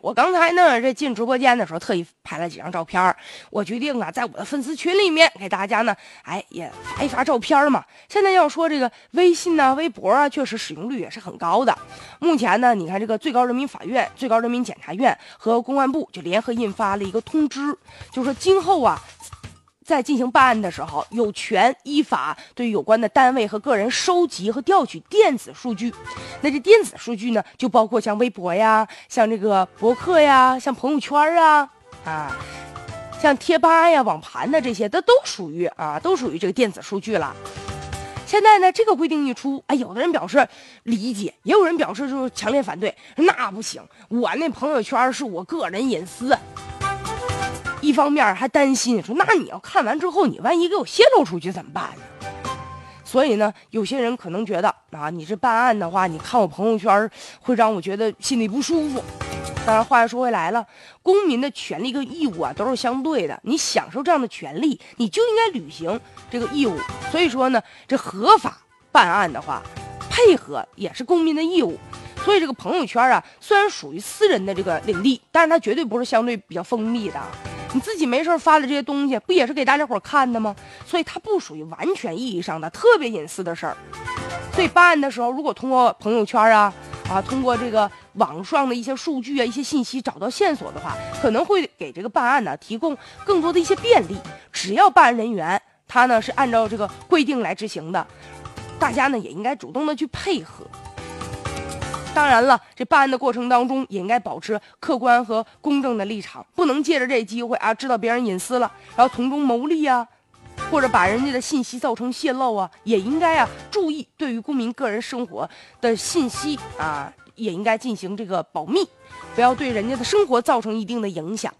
我刚才呢，这进直播间的时候，特意拍了几张照片我决定啊，在我的粉丝群里面给大家呢，哎，也发一发照片嘛。现在要说这个微信呢、微博啊，确实使用率也是很高的。目前呢，你看这个最高人民法院、最高人民检察院和公安部就联合印发了一个通知，就说今后啊。在进行办案的时候，有权依法对有关的单位和个人收集和调取电子数据。那这电子数据呢，就包括像微博呀、像这个博客呀、像朋友圈啊啊、像贴吧呀、网盘的这些，它都属于啊，都属于这个电子数据了。现在呢，这个规定一出，哎，有的人表示理解，也有人表示就是强烈反对。那不行，我那朋友圈是我个人隐私。一方面还担心说，那你要看完之后，你万一给我泄露出去怎么办呢？所以呢，有些人可能觉得啊，你这办案的话，你看我朋友圈会让我觉得心里不舒服。当然，话又说回来了，公民的权利跟义务啊都是相对的，你享受这样的权利，你就应该履行这个义务。所以说呢，这合法办案的话，配合也是公民的义务。所以这个朋友圈啊，虽然属于私人的这个领地，但是它绝对不是相对比较封闭的。你自己没事发的这些东西，不也是给大家伙看的吗？所以它不属于完全意义上的特别隐私的事儿。所以办案的时候，如果通过朋友圈啊啊，通过这个网上的一些数据啊、一些信息找到线索的话，可能会给这个办案呢提供更多的一些便利。只要办案人员他呢是按照这个规定来执行的，大家呢也应该主动的去配合。当然了，这办案的过程当中也应该保持客观和公正的立场，不能借着这机会啊知道别人隐私了，然后从中牟利啊，或者把人家的信息造成泄露啊，也应该啊注意对于公民个人生活的信息啊，也应该进行这个保密，不要对人家的生活造成一定的影响。